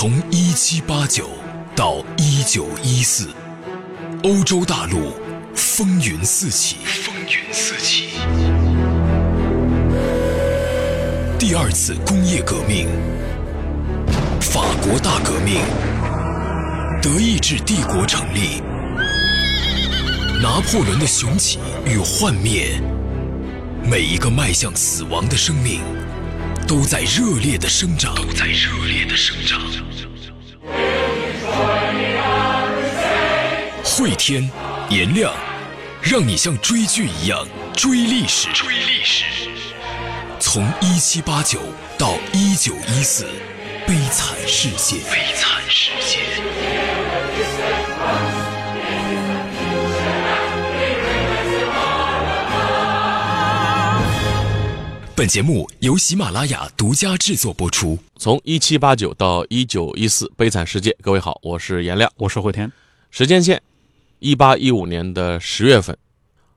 从一七八九到一九一四，欧洲大陆风云四起。风云四起。第二次工业革命，法国大革命，德意志帝国成立，拿破仑的雄起与幻灭，每一个迈向死亡的生命，都在热烈的生长，都在热烈的生长。会天颜亮，让你像追剧一样追历史。追历史。从一七八九到一九一四，悲惨世界。悲惨世界。本节目由喜马拉雅独家制作播出。从一七八九到一九一四，悲惨世界。各位好，我是颜亮，我是慧天。时间线：一八一五年的十月份，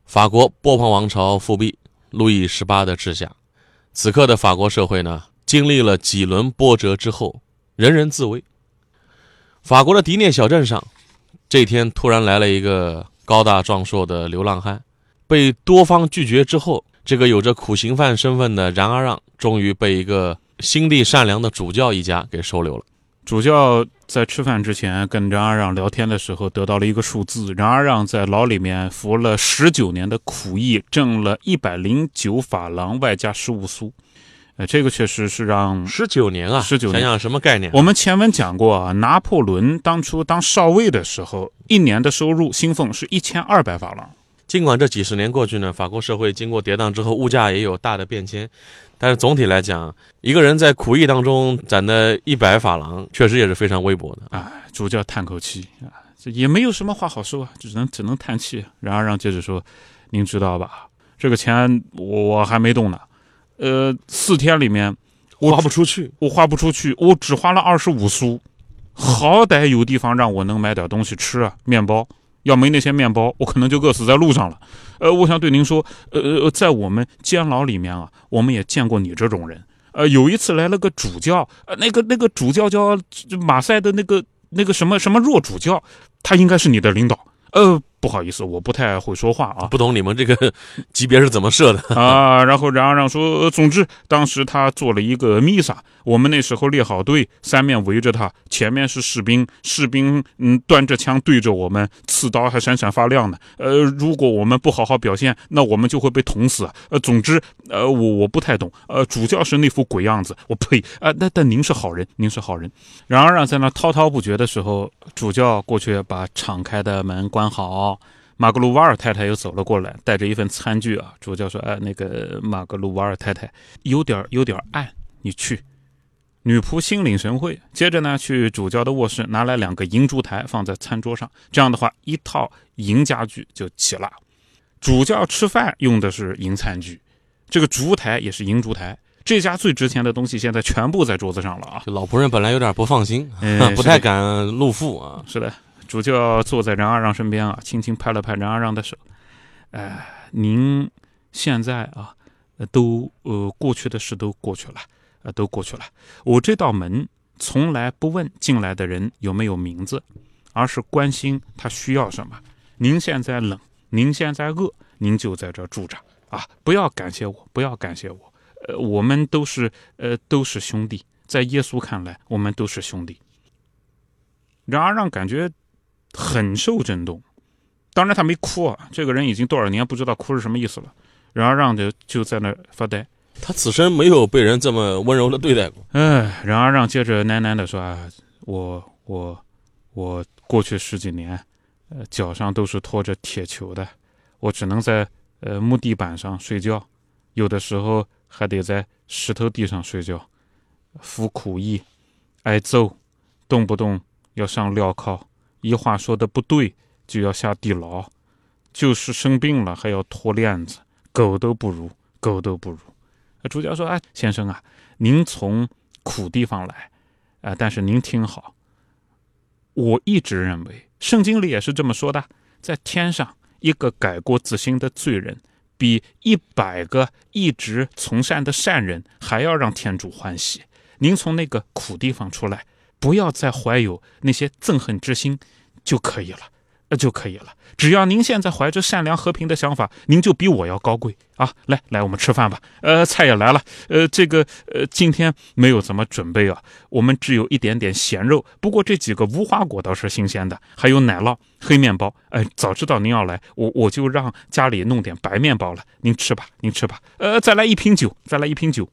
法国波旁王朝复辟，路易十八的治下。此刻的法国社会呢，经历了几轮波折之后，人人自危。法国的迪涅小镇上，这天突然来了一个高大壮硕的流浪汉，被多方拒绝之后。这个有着苦行犯身份的冉阿让，终于被一个心地善良的主教一家给收留了。主教在吃饭之前跟冉阿让聊天的时候，得到了一个数字：冉阿让在牢里面服了十九年的苦役，挣了一百零九法郎，外加十五苏。呃，这个确实是让十九年啊，十九年，想想什么概念？我们前文讲过啊，拿破仑当初当少尉的时候，一年的收入薪俸是一千二百法郎。尽管这几十年过去呢，法国社会经过跌宕之后，物价也有大的变迁，但是总体来讲，一个人在苦役当中攒的一百法郎，确实也是非常微薄的。哎，主教叹口气啊，这也没有什么话好说啊，只能只能叹气。然而让接着说，您知道吧？这个钱我还没动呢，呃，四天里面我花不出去，我花不出去，我只花了二十五苏，好歹有地方让我能买点东西吃啊，面包。要没那些面包，我可能就饿死在路上了。呃，我想对您说，呃，在我们监牢里面啊，我们也见过你这种人。呃，有一次来了个主教，呃，那个那个主教叫马赛的那个那个什么什么弱主教，他应该是你的领导。呃。不好意思，我不太会说话啊，不懂你们这个 级别是怎么设的啊。然后冉阿让说，总之当时他做了一个弥撒，我们那时候列好队，三面围着他，前面是士兵，士兵嗯端着枪对着我们，刺刀还闪闪发亮呢。呃，如果我们不好好表现，那我们就会被捅死。呃，总之呃我我不太懂。呃，主教是那副鬼样子，我呸啊！但但您是好人，您是好人。冉阿让在那滔滔不绝的时候，主教过去把敞开的门关好。马格鲁瓦尔太太又走了过来，带着一份餐具啊。主教说：“哎，那个马格鲁瓦尔太太有点有点暗，你去。”女仆心领神会，接着呢，去主教的卧室拿来两个银烛台，放在餐桌上。这样的话，一套银家具就齐了。主教吃饭用的是银餐具，这个烛台也是银烛台。这家最值钱的东西现在全部在桌子上了啊！老仆人本来有点不放心，不太敢露富啊。是的。主教坐在冉阿让身边啊，轻轻拍了拍冉阿让的手。哎，您现在啊，都呃过去的事都过去了，呃都过去了。我这道门从来不问进来的人有没有名字，而是关心他需要什么。您现在冷，您现在饿，您就在这住着啊！不要感谢我，不要感谢我。呃，我们都是呃都是兄弟，在耶稣看来，我们都是兄弟。冉阿让感觉。很受震动，当然他没哭啊。这个人已经多少年不知道哭是什么意思了。然而让就就在那发呆。他此生没有被人这么温柔的对待过。哎，然而让接着喃喃的说：“啊，我我我过去十几年，呃，脚上都是拖着铁球的，我只能在呃木地板上睡觉，有的时候还得在石头地上睡觉，服苦役，挨揍，动不动要上镣铐。”一话说的不对，就要下地牢；就是生病了，还要脱链子，狗都不如，狗都不如。主教说：“哎，先生啊，您从苦地方来，啊，但是您听好，我一直认为，圣经里也是这么说的，在天上，一个改过自新的罪人，比一百个一直从善的善人还要让天主欢喜。您从那个苦地方出来。”不要再怀有那些憎恨之心就可以了。呃就可以了。只要您现在怀着善良和平的想法，您就比我要高贵啊！来来，我们吃饭吧。呃，菜也来了。呃，这个呃，今天没有怎么准备啊，我们只有一点点咸肉。不过这几个无花果倒是新鲜的，还有奶酪、黑面包。哎，早知道您要来，我我就让家里弄点白面包了。您吃吧，您吃吧。呃，再来一瓶酒，再来一瓶酒。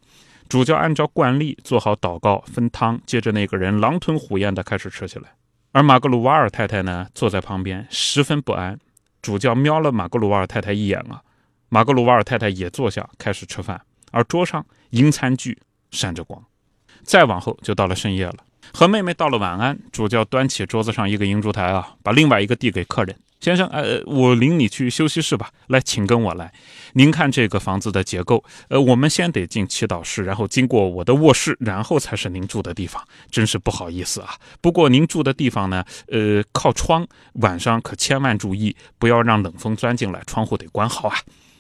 主教按照惯例做好祷告，分汤，接着那个人狼吞虎咽的开始吃起来。而马格鲁瓦尔太太呢，坐在旁边，十分不安。主教瞄了马格鲁瓦尔太太一眼啊，马格鲁瓦尔太太也坐下开始吃饭，而桌上银餐具闪着光。再往后就到了深夜了，和妹妹道了晚安，主教端起桌子上一个银烛台啊，把另外一个递给客人。先生，呃，我领你去休息室吧。来，请跟我来。您看这个房子的结构，呃，我们先得进祈祷室，然后经过我的卧室，然后才是您住的地方。真是不好意思啊。不过您住的地方呢，呃，靠窗，晚上可千万注意，不要让冷风钻进来，窗户得关好啊。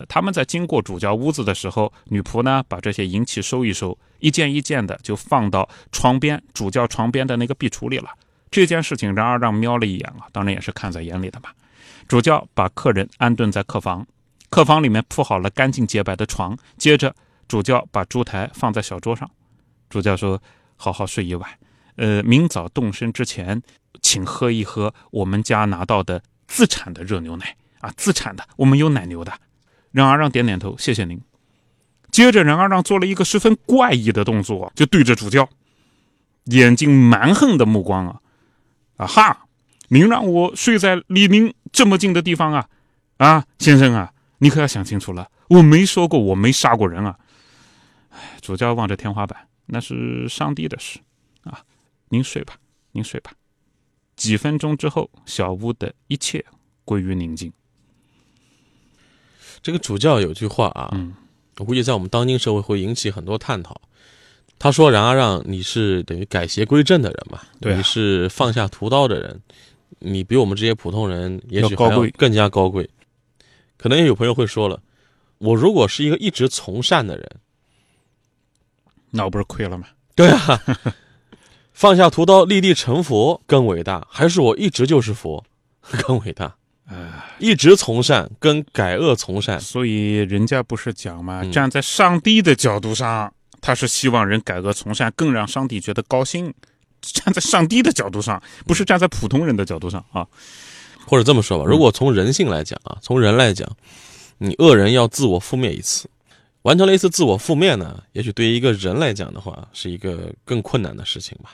他们在经过主教屋子的时候，女仆呢把这些银器收一收，一件一件的就放到床边主教床边的那个壁橱里了。这件事情，然而让瞄了一眼啊，当然也是看在眼里的吧。主教把客人安顿在客房，客房里面铺好了干净洁白的床。接着，主教把烛台放在小桌上。主教说：“好好睡一晚，呃，明早动身之前，请喝一喝我们家拿到的自产的热牛奶啊，自产的，我们有奶牛的。”任阿让点点头，谢谢您。接着，任阿让做了一个十分怪异的动作，就对着主教，眼睛蛮横的目光啊，啊哈！您让我睡在离您这么近的地方啊，啊，先生啊，你可要想清楚了，我没说过我没杀过人啊。哎，主教望着天花板，那是上帝的事啊。您睡吧，您睡吧。几分钟之后，小屋的一切归于宁静。这个主教有句话啊，我估计在我们当今社会会引起很多探讨。他说：“然而让你是等于改邪归正的人嘛？你是放下屠刀的人。”你比我们这些普通人也许高贵，更加高贵。可能也有朋友会说了，我如果是一个一直从善的人，那我不是亏了吗？对啊，放下屠刀立地成佛更伟大，还是我一直就是佛 更伟大？啊，一直从善跟改恶从善，所以人家不是讲嘛？站在上帝的角度上，他是希望人改恶从善，更让上帝觉得高兴。站在上帝的角度上，不是站在普通人的角度上啊，或者这么说吧，如果从人性来讲啊，从人来讲，你恶人要自我覆灭一次，完成了一次自我覆灭呢，也许对于一个人来讲的话，是一个更困难的事情吧。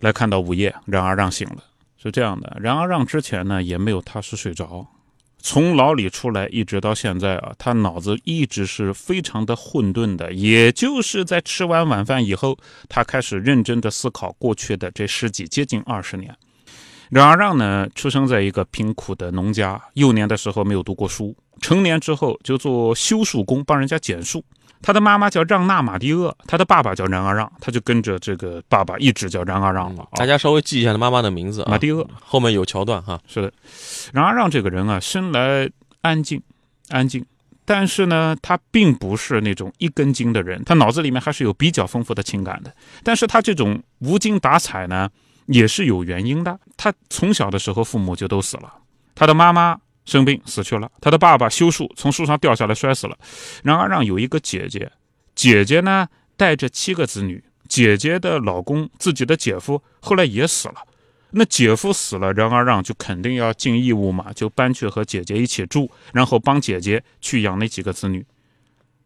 来看到午夜，然而让醒了，是这样的，然而让之前呢，也没有踏实睡着。从牢里出来一直到现在啊，他脑子一直是非常的混沌的。也就是在吃完晚饭以后，他开始认真的思考过去的这十几接近二十年。冉阿让呢，出生在一个贫苦的农家，幼年的时候没有读过书，成年之后就做修树工，帮人家剪树。他的妈妈叫让娜马蒂厄，他的爸爸叫然阿让，他就跟着这个爸爸一直叫然阿让了。大家稍微记一下他妈妈的名字，马蒂厄，后面有桥段哈。是的，然阿让这个人啊，生来安静，安静，但是呢，他并不是那种一根筋的人，他脑子里面还是有比较丰富的情感的。但是他这种无精打采呢，也是有原因的。他从小的时候父母就都死了，他的妈妈。生病死去了，他的爸爸修树从树上掉下来摔死了。然而让有一个姐姐，姐姐呢带着七个子女，姐姐的老公自己的姐夫后来也死了。那姐夫死了，然而让就肯定要尽义务嘛，就搬去和姐姐一起住，然后帮姐姐去养那几个子女。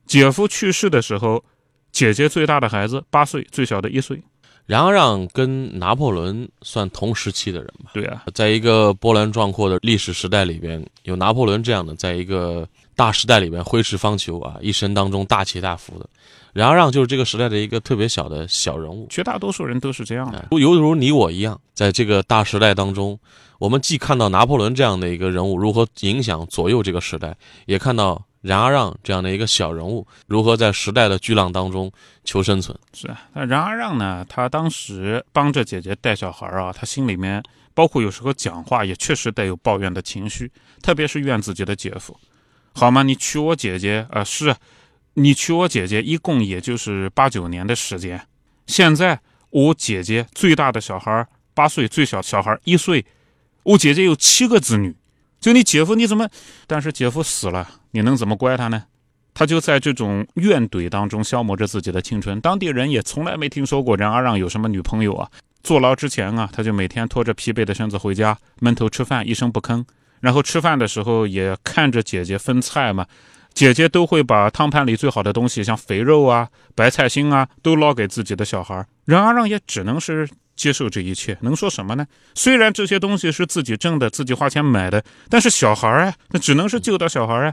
姐夫去世的时候，姐姐最大的孩子八岁，最小的一岁。然而，让跟拿破仑算同时期的人吧？对啊，在一个波澜壮阔的历史时代里边，有拿破仑这样的，在一个大时代里边挥斥方遒啊，一生当中大起大伏的。然而，让就是这个时代的一个特别小的小人物。绝大多数人都是这样的，犹如你我一样，在这个大时代当中，我们既看到拿破仑这样的一个人物如何影响左右这个时代，也看到。然而让这样的一个小人物如何在时代的巨浪当中求生存？是啊，那然而让呢？他当时帮着姐姐带小孩啊，他心里面包括有时候讲话也确实带有抱怨的情绪，特别是怨自己的姐夫。好吗？你娶我姐姐啊？是，你娶我姐姐一共也就是八九年的时间，现在我姐姐最大的小孩八岁，最小小孩一岁。我姐姐有七个子女，就你姐夫你怎么？但是姐夫死了，你能怎么怪他呢？他就在这种怨怼当中消磨着自己的青春。当地人也从来没听说过任阿让有什么女朋友啊。坐牢之前啊，他就每天拖着疲惫的身子回家，闷头吃饭，一声不吭。然后吃饭的时候也看着姐姐分菜嘛，姐姐都会把汤盘里最好的东西，像肥肉啊、白菜心啊，都捞给自己的小孩。任阿让也只能是。接受这一切能说什么呢？虽然这些东西是自己挣的，自己花钱买的，但是小孩啊，那只能是救到小孩啊。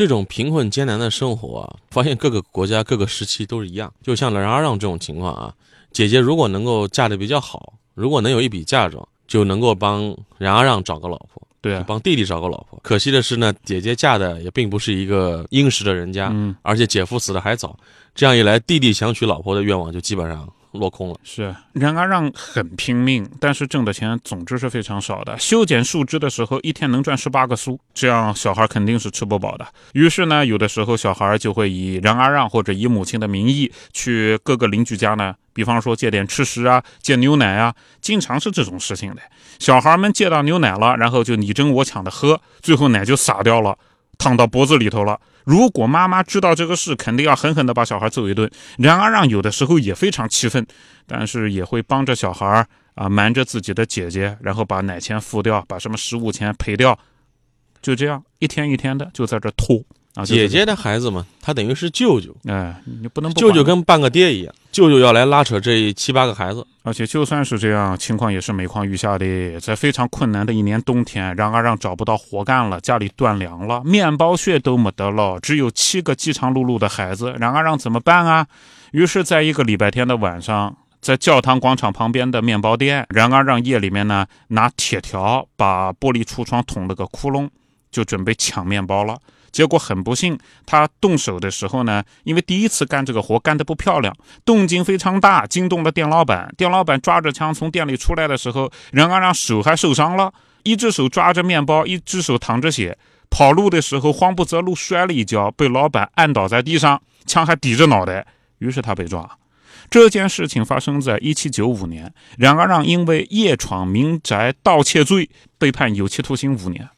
这种贫困艰难的生活啊，发现各个国家各个时期都是一样。就像冉阿让这种情况啊，姐姐如果能够嫁的比较好，如果能有一笔嫁妆，就能够帮冉阿让找个老婆，对啊，帮弟弟找个老婆。可惜的是呢，姐姐嫁的也并不是一个殷实的人家，嗯，而且姐夫死的还早，这样一来，弟弟想娶老婆的愿望就基本上。落空了，是冉阿让很拼命，但是挣的钱总之是非常少的。修剪树枝的时候，一天能赚十八个苏，这样小孩肯定是吃不饱的。于是呢，有的时候小孩就会以冉阿让或者以母亲的名义去各个邻居家呢，比方说借点吃食啊，借牛奶啊，经常是这种事情的。小孩们借到牛奶了，然后就你争我抢的喝，最后奶就洒掉了。烫到脖子里头了。如果妈妈知道这个事，肯定要狠狠地把小孩揍一顿。然而，让有的时候也非常气愤，但是也会帮着小孩啊，瞒着自己的姐姐，然后把奶钱付掉，把什么食物钱赔掉，就这样一天一天的就在这拖。啊，姐姐的孩子嘛，他等于是舅舅，哎，你不能舅舅跟半个爹一样，舅舅要来拉扯这七八个孩子，而且就算是这样，情况也是每况愈下的。在非常困难的一年冬天，冉阿让找不到活干了，家里断粮了，面包屑都没得了，只有七个饥肠辘辘的孩子，冉阿让怎么办啊？于是，在一个礼拜天的晚上，在教堂广场旁边的面包店，冉阿让夜里面呢，拿铁条把玻璃橱窗捅了个窟窿，就准备抢面包了。结果很不幸，他动手的时候呢，因为第一次干这个活干得不漂亮，动静非常大，惊动了店老板。店老板抓着枪从店里出来的时候，任阿让手还受伤了，一只手抓着面包，一只手淌着血，跑路的时候慌不择路摔了一跤，被老板按倒在地上，枪还抵着脑袋，于是他被抓。这件事情发生在一七九五年，冉阿让因为夜闯民宅盗窃罪被判有期徒刑五年。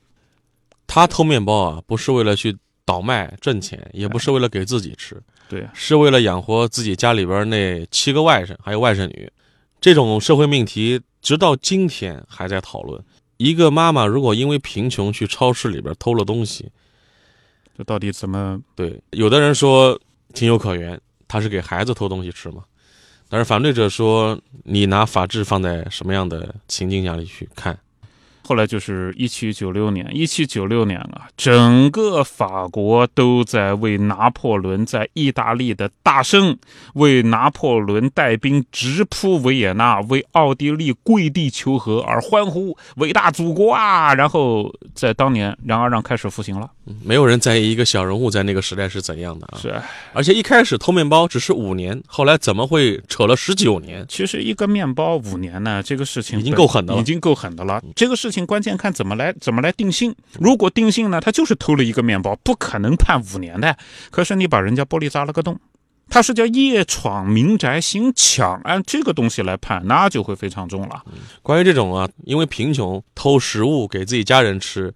他偷面包啊，不是为了去倒卖挣钱，也不是为了给自己吃，对，是为了养活自己家里边那七个外甥还有外甥女。这种社会命题直到今天还在讨论。一个妈妈如果因为贫穷去超市里边偷了东西，这到底怎么？对，有的人说情有可原，他是给孩子偷东西吃嘛。但是反对者说，你拿法治放在什么样的情境下里去看？后来就是一七九六年，一七九六年啊，整个法国都在为拿破仑在意大利的大胜，为拿破仑带兵直扑维也纳，为奥地利跪地求和而欢呼，伟大祖国啊！然后在当年，然而让开始服刑了。没有人在意一个小人物在那个时代是怎样的啊！是，而且一开始偷面包只是五年，后来怎么会扯了十九年？其实一个面包五年呢，这个事情已经够狠的了，已经够狠的了。这个事情关键看怎么来怎么来定性。如果定性呢，他就是偷了一个面包，不可能判五年的。可是你把人家玻璃砸了个洞，他是叫夜闯民宅行抢，按这个东西来判，那就会非常重了。关于这种啊，因为贫穷偷食物给自己家人吃。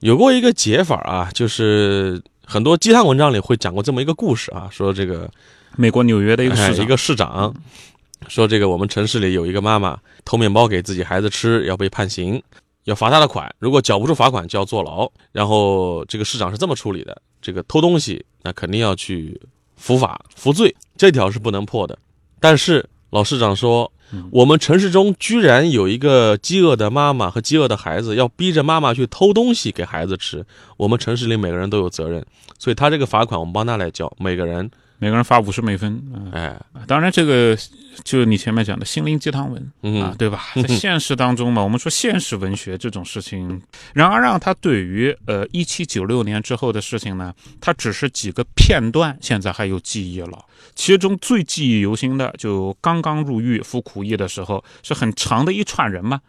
有过一个解法啊，就是很多鸡汤文章里会讲过这么一个故事啊，说这个美国纽约的一个市一个市长说，这个我们城市里有一个妈妈偷面包给自己孩子吃，要被判刑，要罚他的款，如果缴不出罚款就要坐牢。然后这个市长是这么处理的：这个偷东西那肯定要去服法服罪，这条是不能破的。但是老市长说。我们城市中居然有一个饥饿的妈妈和饥饿的孩子，要逼着妈妈去偷东西给孩子吃。我们城市里每个人都有责任，所以他这个罚款我们帮他来交，每个人每个人发五十美分。哎，当然这个就是你前面讲的心灵鸡汤文啊，对吧？在现实当中嘛，我们说现实文学这种事情，然而让他对于呃一七九六年之后的事情呢，他只是几个片段，现在还有记忆了。其中最记忆犹新的，就刚刚入狱服苦役的时候，是很长的一串人嘛，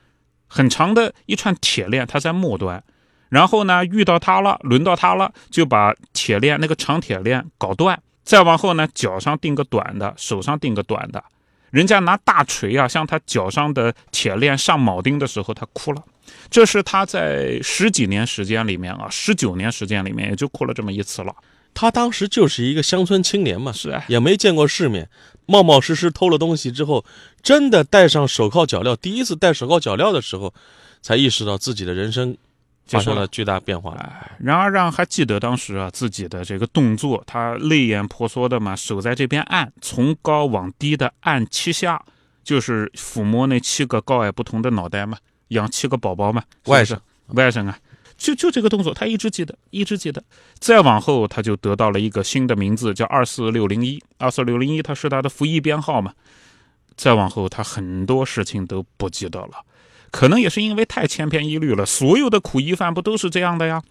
很长的一串铁链，他在末端，然后呢遇到他了，轮到他了，就把铁链那个长铁链搞断，再往后呢脚上钉个短的，手上钉个短的，人家拿大锤啊，向他脚上的铁链上铆钉的时候，他哭了。这是他在十几年时间里面啊，十九年时间里面也就哭了这么一次了。他当时就是一个乡村青年嘛，是啊，也没见过世面，冒冒失失偷了东西之后，真的戴上手铐脚镣，第一次戴手铐脚镣的时候，才意识到自己的人生发生了巨大变化。哎，然而让还记得当时啊自己的这个动作，他泪眼婆娑的嘛，手在这边按，从高往低的按七下，就是抚摸那七个高矮不同的脑袋嘛，养七个宝宝嘛，外甥，外甥啊。就就这个动作，他一直记得，一直记得。再往后，他就得到了一个新的名字，叫二四六零一。二四六零一，它是他的服役编号嘛。再往后，他很多事情都不记得了。可能也是因为太千篇一律了，所有的苦役犯不都是这样的呀？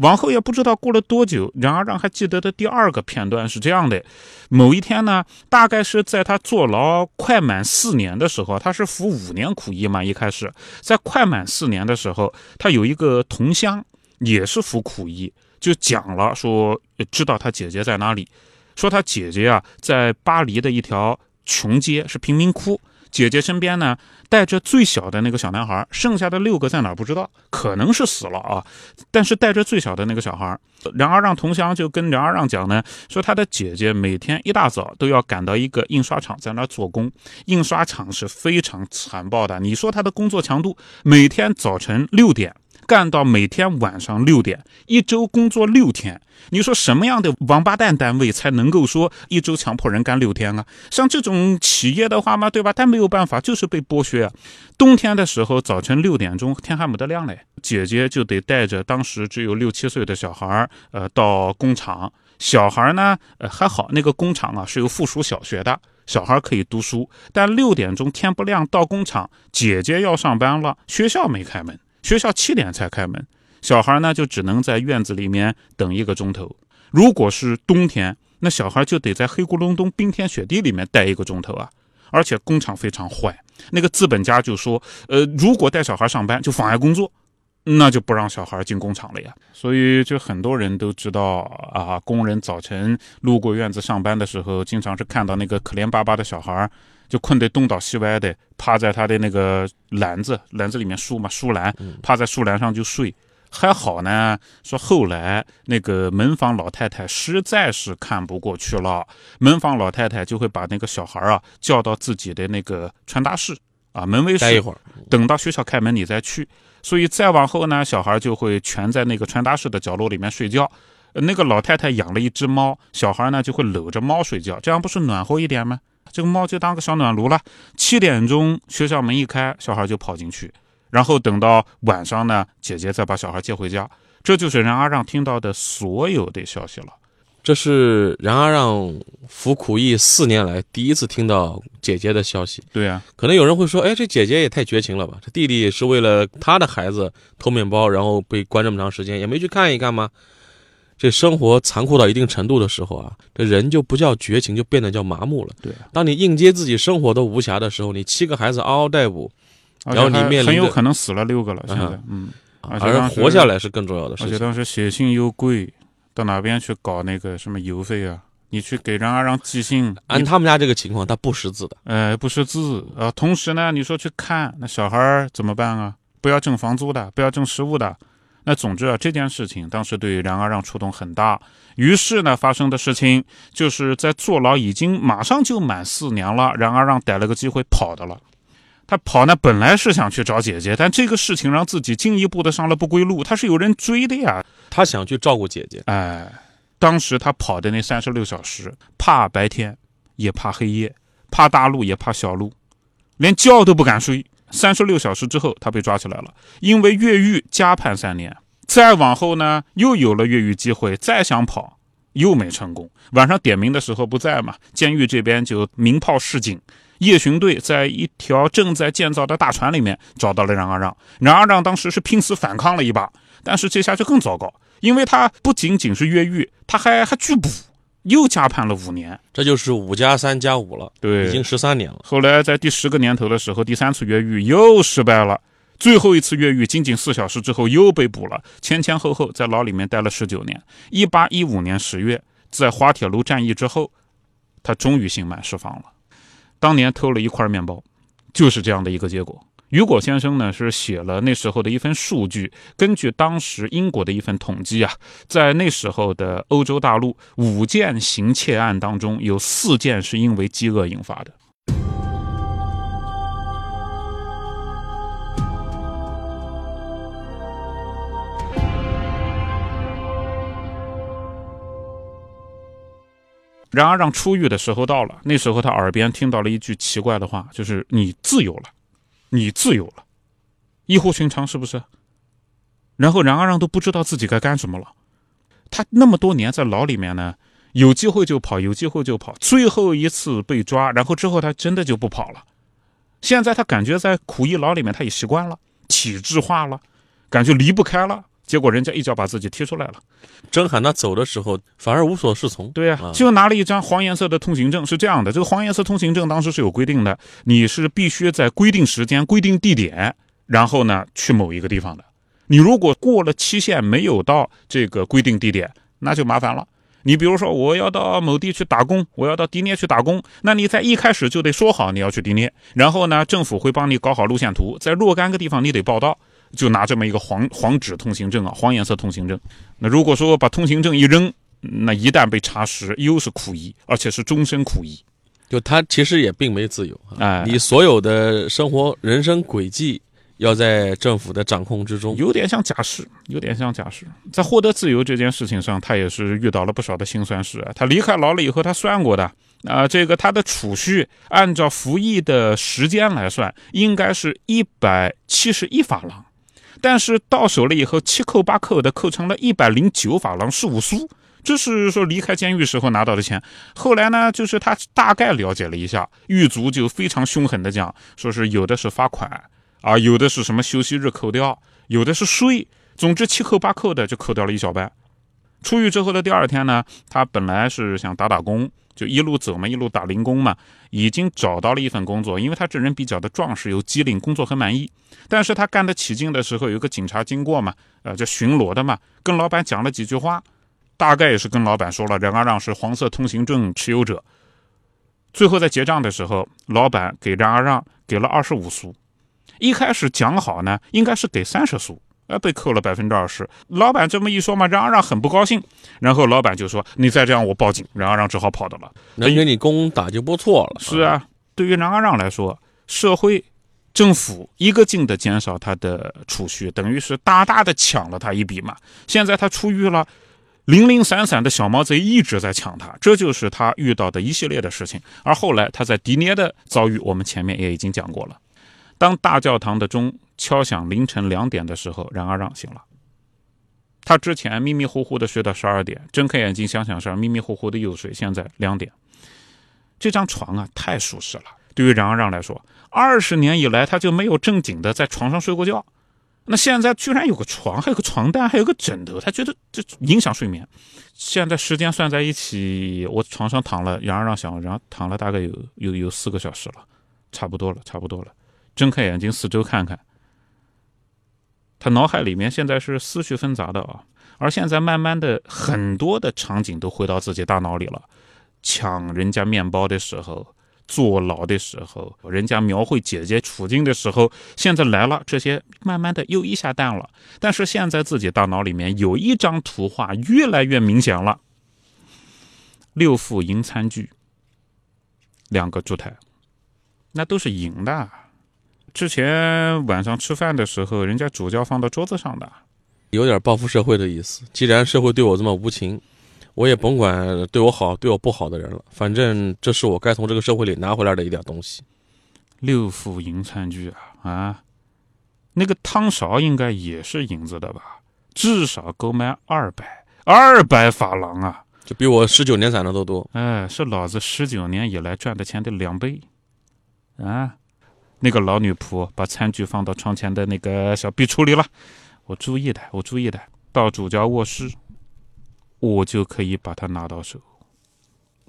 往后也不知道过了多久，然而让还记得的第二个片段是这样的：某一天呢，大概是在他坐牢快满四年的时候，他是服五年苦役嘛。一开始在快满四年的时候，他有一个同乡也是服苦役，就讲了说知道他姐姐在哪里，说他姐姐啊在巴黎的一条穷街是贫民窟。姐姐身边呢，带着最小的那个小男孩，剩下的六个在哪不知道，可能是死了啊。但是带着最小的那个小孩，梁二让同乡就跟梁二让讲呢，说他的姐姐每天一大早都要赶到一个印刷厂，在那做工。印刷厂是非常残暴的，你说他的工作强度，每天早晨六点。干到每天晚上六点，一周工作六天。你说什么样的王八蛋单位才能够说一周强迫人干六天啊？像这种企业的话嘛，对吧？但没有办法，就是被剥削。冬天的时候，早晨六点钟，天还没得亮嘞，姐姐就得带着当时只有六七岁的小孩呃，到工厂。小孩呢，呃，还好，那个工厂啊是有附属小学的，小孩可以读书。但六点钟天不亮到工厂，姐姐要上班了，学校没开门。学校七点才开门，小孩呢就只能在院子里面等一个钟头。如果是冬天，那小孩就得在黑咕隆咚、冰天雪地里面待一个钟头啊！而且工厂非常坏，那个资本家就说：“呃，如果带小孩上班就妨碍工作，那就不让小孩进工厂了呀。”所以就很多人都知道啊，工人早晨路过院子上班的时候，经常是看到那个可怜巴巴的小孩。就困得东倒西歪的，趴在他的那个篮子篮子里面书嘛书篮，趴在书篮上就睡。还好呢，说后来那个门房老太太实在是看不过去了，门房老太太就会把那个小孩啊叫到自己的那个传达室啊门卫室待一会儿，等到学校开门你再去。所以再往后呢，小孩就会蜷在那个传达室的角落里面睡觉。那个老太太养了一只猫，小孩呢就会搂着猫睡觉，这样不是暖和一点吗？这个猫就当个小暖炉了。七点钟学校门一开，小孩就跑进去，然后等到晚上呢，姐姐再把小孩接回家。这就是任阿让听到的所有的消息了。这是任阿让服苦役四年来第一次听到姐姐的消息。对呀，可能有人会说：“哎，这姐姐也太绝情了吧？这弟弟是为了他的孩子偷面包，然后被关这么长时间，也没去看一看吗？”这生活残酷到一定程度的时候啊，这人就不叫绝情，就变得叫麻木了。对，当你应接自己生活都无暇的时候，你七个孩子嗷嗷待哺，然后你面临很有可能死了六个了。现在，嗯，而活下来是更重要的事情。而且当时写信又贵，到哪边去搞那个什么邮费啊？你去给人家让寄信，按他们家这个情况，他不识字的。哎，不识字啊。同时呢，你说去看那小孩怎么办啊？不要挣房租的，不要挣食物的。那总之啊，这件事情当时对冉阿让触动很大。于是呢，发生的事情就是在坐牢已经马上就满四年了，冉阿让逮了个机会跑的了。他跑呢，本来是想去找姐姐，但这个事情让自己进一步的上了不归路。他是有人追的呀，他想去照顾姐姐。哎，当时他跑的那三十六小时，怕白天，也怕黑夜，怕大路也怕小路，连觉都不敢睡。三十六小时之后，他被抓起来了，因为越狱加判三年。再往后呢，又有了越狱机会，再想跑又没成功。晚上点名的时候不在嘛，监狱这边就鸣炮示警。夜巡队在一条正在建造的大船里面找到了冉阿让，冉阿让当时是拼死反抗了一把，但是这下就更糟糕，因为他不仅仅是越狱，他还还拒捕。又加判了五年，这就是五加三加五了，对，已经十三年了。后来在第十个年头的时候，第三次越狱又失败了，最后一次越狱仅仅四小时之后又被捕了，前前后后在牢里面待了十九年。一八一五年十月，在滑铁卢战役之后，他终于刑满释放了。当年偷了一块面包，就是这样的一个结果。雨果先生呢是写了那时候的一份数据，根据当时英国的一份统计啊，在那时候的欧洲大陆五件行窃案当中，有四件是因为饥饿引发的。然而，让出狱的时候到了，那时候他耳边听到了一句奇怪的话，就是“你自由了”。你自由了，异乎寻常是不是？然后冉阿让都不知道自己该干什么了。他那么多年在牢里面呢，有机会就跑，有机会就跑。最后一次被抓，然后之后他真的就不跑了。现在他感觉在苦役牢里面，他也习惯了，体制化了，感觉离不开了。结果人家一脚把自己踢出来了，真喊他走的时候，反而无所适从。对呀，就拿了一张黄颜色的通行证。是这样的，这个黄颜色通行证当时是有规定的，你是必须在规定时间、规定地点，然后呢去某一个地方的。你如果过了期限没有到这个规定地点，那就麻烦了。你比如说，我要到某地去打工，我要到迪涅去打工，那你在一开始就得说好你要去迪涅，然后呢，政府会帮你搞好路线图，在若干个地方你得报到。就拿这么一个黄黄纸通行证啊，黄颜色通行证。那如果说把通行证一扔，那一旦被查实，又是苦役，而且是终身苦役。就他其实也并没自由啊，你所有的生活、人生轨迹要在政府的掌控之中，有点像假释，有点像假释。在获得自由这件事情上，他也是遇到了不少的辛酸事啊。他离开牢了以后，他算过的啊，这个他的储蓄按照服役的时间来算，应该是一百七十一法郎。但是到手了以后，七扣八扣的扣成了一百零九法郎十五苏，这是说离开监狱时候拿到的钱。后来呢，就是他大概了解了一下，狱卒就非常凶狠的讲，说是有的是罚款啊，有的是什么休息日扣掉，有的是税，总之七扣八扣的就扣掉了一小半。出狱之后的第二天呢，他本来是想打打工。就一路走嘛，一路打零工嘛，已经找到了一份工作，因为他这人比较的壮实又机灵，工作很满意。但是他干得起劲的时候，有个警察经过嘛，呃，就巡逻的嘛，跟老板讲了几句话，大概也是跟老板说了，冉阿让是黄色通行证持有者。最后在结账的时候，老板给冉阿让给了二十五苏，一开始讲好呢，应该是给三十苏。呃，被扣了百分之二十。老板这么一说嘛，冉阿让很不高兴。然后老板就说：“你再这样，我报警。”冉阿让只好跑的了。能给你工打就不错了。是啊，对于冉阿让来说，社会、政府一个劲的减少他的储蓄，等于是大大的抢了他一笔嘛。现在他出狱了，零零散散的小毛贼一直在抢他，这就是他遇到的一系列的事情。而后来他在迪涅的遭遇，我们前面也已经讲过了。当大教堂的钟。敲响凌晨两点的时候，冉阿让醒了。他之前迷迷糊糊的睡到十二点，睁开眼睛想想事儿，迷迷糊糊的又睡。现在两点，这张床啊太舒适了。对于冉阿让来说，二十年以来他就没有正经的在床上睡过觉。那现在居然有个床，还有个床单，还有个枕头，他觉得这影响睡眠。现在时间算在一起，我床上躺了，冉阿让想，然后躺了大概有有有四个小时了，差不多了，差不多了。睁开眼睛四周看看。他脑海里面现在是思绪纷杂的啊，而现在慢慢的很多的场景都回到自己大脑里了，抢人家面包的时候，坐牢的时候，人家描绘姐姐处境的时候，现在来了这些，慢慢的又一下淡了。但是现在自己大脑里面有一张图画越来越明显了，六副银餐具，两个烛台，那都是银的。之前晚上吃饭的时候，人家主教放到桌子上的，有点报复社会的意思。既然社会对我这么无情，我也甭管对我好对我不好的人了，反正这是我该从这个社会里拿回来的一点东西。六副银餐具啊啊，那个汤勺应该也是银子的吧？至少够卖二百二百法郎啊，就比我十九年攒的都多。哎，是老子十九年以来赚的钱的两倍啊！那个老女仆把餐具放到窗前的那个小壁橱里了，我注意的，我注意的。到主教卧室，我就可以把它拿到手。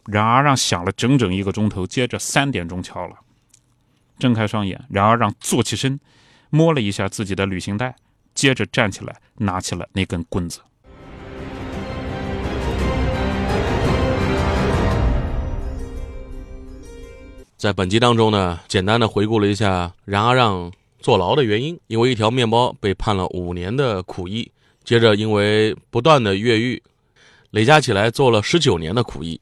然而让想了整整一个钟头，接着三点钟敲了，睁开双眼，然而让坐起身，摸了一下自己的旅行袋，接着站起来，拿起了那根棍子。在本集当中呢，简单的回顾了一下冉阿让坐牢的原因，因为一条面包被判了五年的苦役，接着因为不断的越狱，累加起来做了十九年的苦役。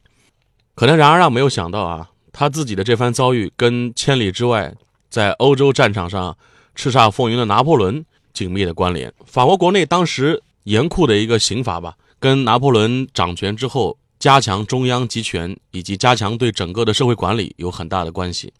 可能冉阿让没有想到啊，他自己的这番遭遇跟千里之外在欧洲战场上叱咤风云的拿破仑紧密的关联。法国国内当时严酷的一个刑罚吧，跟拿破仑掌权之后加强中央集权以及加强对整个的社会管理有很大的关系。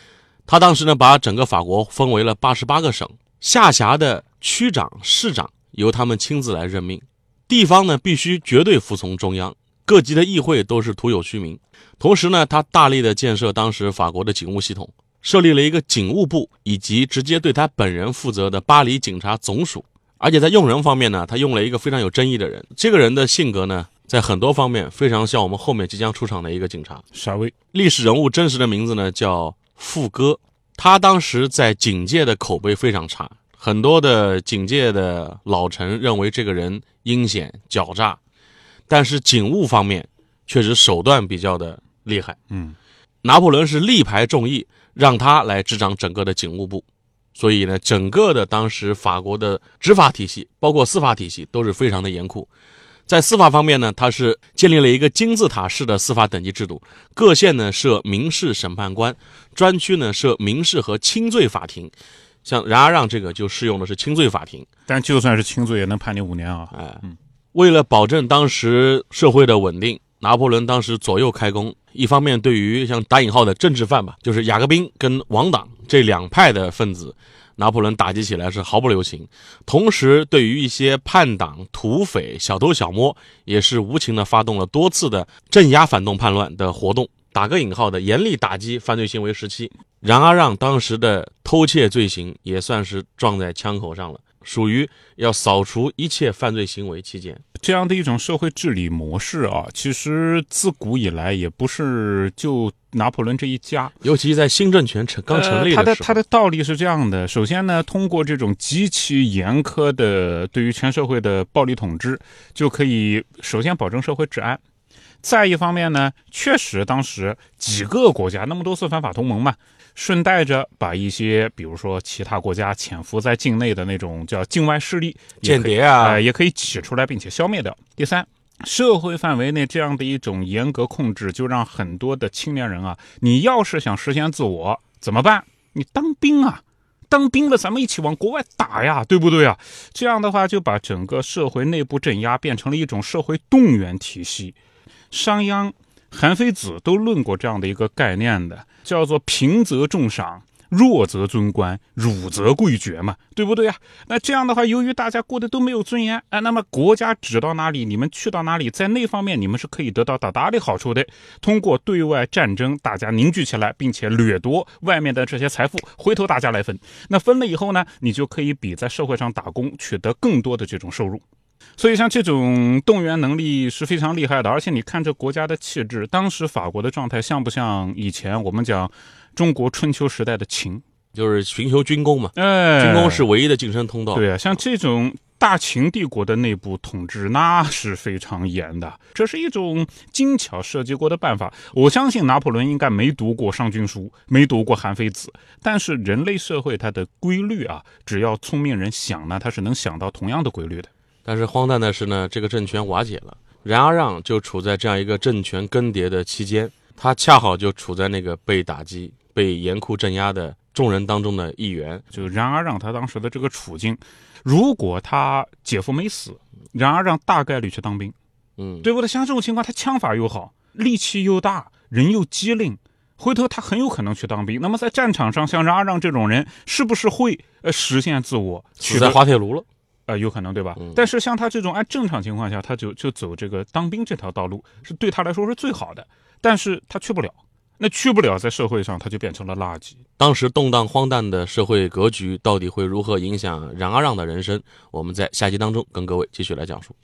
他当时呢，把整个法国分为了八十八个省，下辖的区长、市长由他们亲自来任命，地方呢必须绝对服从中央，各级的议会都是徒有虚名。同时呢，他大力的建设当时法国的警务系统，设立了一个警务部，以及直接对他本人负责的巴黎警察总署。而且在用人方面呢，他用了一个非常有争议的人。这个人的性格呢，在很多方面非常像我们后面即将出场的一个警察。啥位？历史人物真实的名字呢叫傅哥，他当时在警界的口碑非常差，很多的警界的老臣认为这个人阴险狡诈，但是警务方面确实手段比较的厉害。嗯，拿破仑是力排众议，让他来执掌整个的警务部，所以呢，整个的当时法国的执法体系，包括司法体系，都是非常的严酷。在司法方面呢，它是建立了一个金字塔式的司法等级制度，各县呢设民事审判官，专区呢设民事和轻罪法庭。像冉阿让这个就适用的是轻罪法庭。但就算是轻罪，也能判你五年啊。哎，为了保证当时社会的稳定，拿破仑当时左右开弓，一方面对于像打引号的政治犯吧，就是雅各宾跟王党这两派的分子，拿破仑打击起来是毫不留情；同时，对于一些叛党、土匪、小偷小摸，也是无情的发动了多次的镇压反动叛乱的活动。打个引号的严厉打击犯罪行为时期，冉阿让当时的偷窃罪行也算是撞在枪口上了，属于要扫除一切犯罪行为期间。这样的一种社会治理模式啊，其实自古以来也不是就拿破仑这一家。尤其在新政权成刚成立的时候，他的他的道理是这样的：首先呢，通过这种极其严苛的对于全社会的暴力统治，就可以首先保证社会治安。再一方面呢，确实当时几个国家那么多次反法同盟嘛，顺带着把一些比如说其他国家潜伏在境内的那种叫境外势力间谍啊呃也可以挤出来并且消灭掉。第三。社会范围内这样的一种严格控制，就让很多的青年人啊，你要是想实现自我，怎么办？你当兵啊，当兵了，咱们一起往国外打呀，对不对啊？这样的话，就把整个社会内部镇压变成了一种社会动员体系。商鞅、韩非子都论过这样的一个概念的，叫做平则重赏。弱则尊官，辱则贵爵嘛，对不对呀、那这样的话，由于大家过得都没有尊严，哎，那么国家指到哪里，你们去到哪里，在那方面你们是可以得到大大的好处的。通过对外战争，大家凝聚起来，并且掠夺外面的这些财富，回头大家来分。那分了以后呢，你就可以比在社会上打工取得更多的这种收入。所以，像这种动员能力是非常厉害的，而且你看这国家的气质，当时法国的状态像不像以前我们讲中国春秋时代的秦？就是寻求军功嘛，哎，军功是唯一的晋升通道。对啊，像这种大秦帝国的内部统治，那是非常严的。这是一种精巧设计过的办法。我相信拿破仑应该没读过《商君书》，没读过《韩非子》，但是人类社会它的规律啊，只要聪明人想呢，他是能想到同样的规律的。但是荒诞的是呢，这个政权瓦解了，冉阿让就处在这样一个政权更迭的期间，他恰好就处在那个被打击、被严酷镇压的众人当中的一员。就然而让他当时的这个处境，如果他姐夫没死，然而让大概率去当兵，嗯，对不对？像这种情况，他枪法又好，力气又大，人又机灵，回头他很有可能去当兵。那么在战场上，像冉阿让这种人，是不是会呃实现自我？取在滑铁卢了。呃，有可能对吧？嗯但是像他这种按正常情况下，他就就走这个当兵这条道路，是对他来说是最好的。但是他去不了，那去不了，在社会上他就变成了垃圾。当时动荡荒诞的社会格局到底会如何影响冉阿让的人生？我们在下集当中跟各位继续来讲述。